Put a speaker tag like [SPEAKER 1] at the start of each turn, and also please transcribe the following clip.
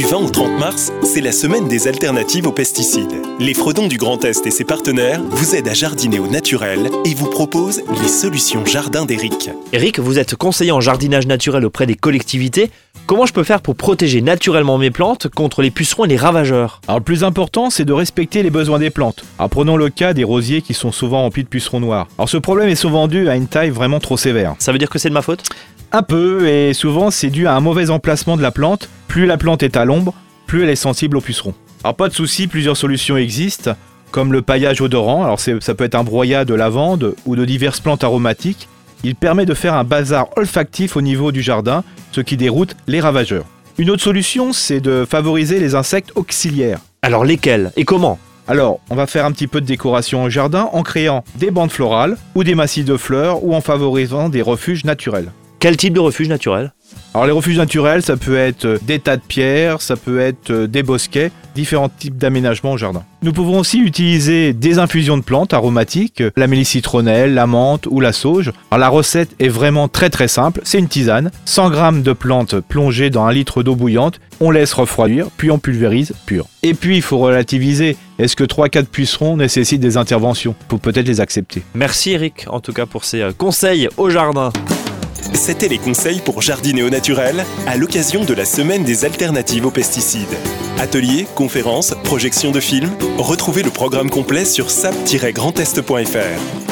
[SPEAKER 1] Du 20 au 30 mars, c'est la semaine des alternatives aux pesticides. Les Fredons du Grand Est et ses partenaires vous aident à jardiner au naturel et vous proposent les solutions jardin d'Eric.
[SPEAKER 2] Eric, vous êtes conseiller en jardinage naturel auprès des collectivités. Comment je peux faire pour protéger naturellement mes plantes contre les pucerons et les ravageurs?
[SPEAKER 3] Alors le plus important, c'est de respecter les besoins des plantes. Alors prenons le cas des rosiers qui sont souvent remplis de pucerons noirs. Alors ce problème est souvent dû à une taille vraiment trop sévère.
[SPEAKER 2] Ça veut dire que c'est de ma faute?
[SPEAKER 3] Un peu, et souvent c'est dû à un mauvais emplacement de la plante. Plus la plante est à l'ombre, plus elle est sensible aux pucerons. Alors pas de souci, plusieurs solutions existent, comme le paillage odorant. Alors ça peut être un broyat de lavande ou de diverses plantes aromatiques. Il permet de faire un bazar olfactif au niveau du jardin, ce qui déroute les ravageurs. Une autre solution, c'est de favoriser les insectes auxiliaires.
[SPEAKER 2] Alors lesquels Et comment?
[SPEAKER 3] Alors, on va faire un petit peu de décoration au jardin en créant des bandes florales ou des massifs de fleurs ou en favorisant des refuges naturels.
[SPEAKER 2] Quel type de refuge naturel?
[SPEAKER 3] Alors les refuges naturels, ça peut être euh, des tas de pierres, ça peut être euh, des bosquets, différents types d'aménagements au jardin. Nous pouvons aussi utiliser des infusions de plantes aromatiques, euh, la mélicitronnelle, la menthe ou la sauge. Alors la recette est vraiment très très simple, c'est une tisane, 100 g de plantes plongées dans un litre d'eau bouillante, on laisse refroidir, puis on pulvérise pur. Et puis il faut relativiser, est-ce que 3-4 pucerons nécessitent des interventions? Faut peut-être les accepter.
[SPEAKER 2] Merci Eric, en tout cas pour ces conseils au jardin.
[SPEAKER 1] C'était les conseils pour jardiner au naturel à l'occasion de la semaine des alternatives aux pesticides. Ateliers, conférences, projections de films, retrouvez le programme complet sur sap-grandest.fr.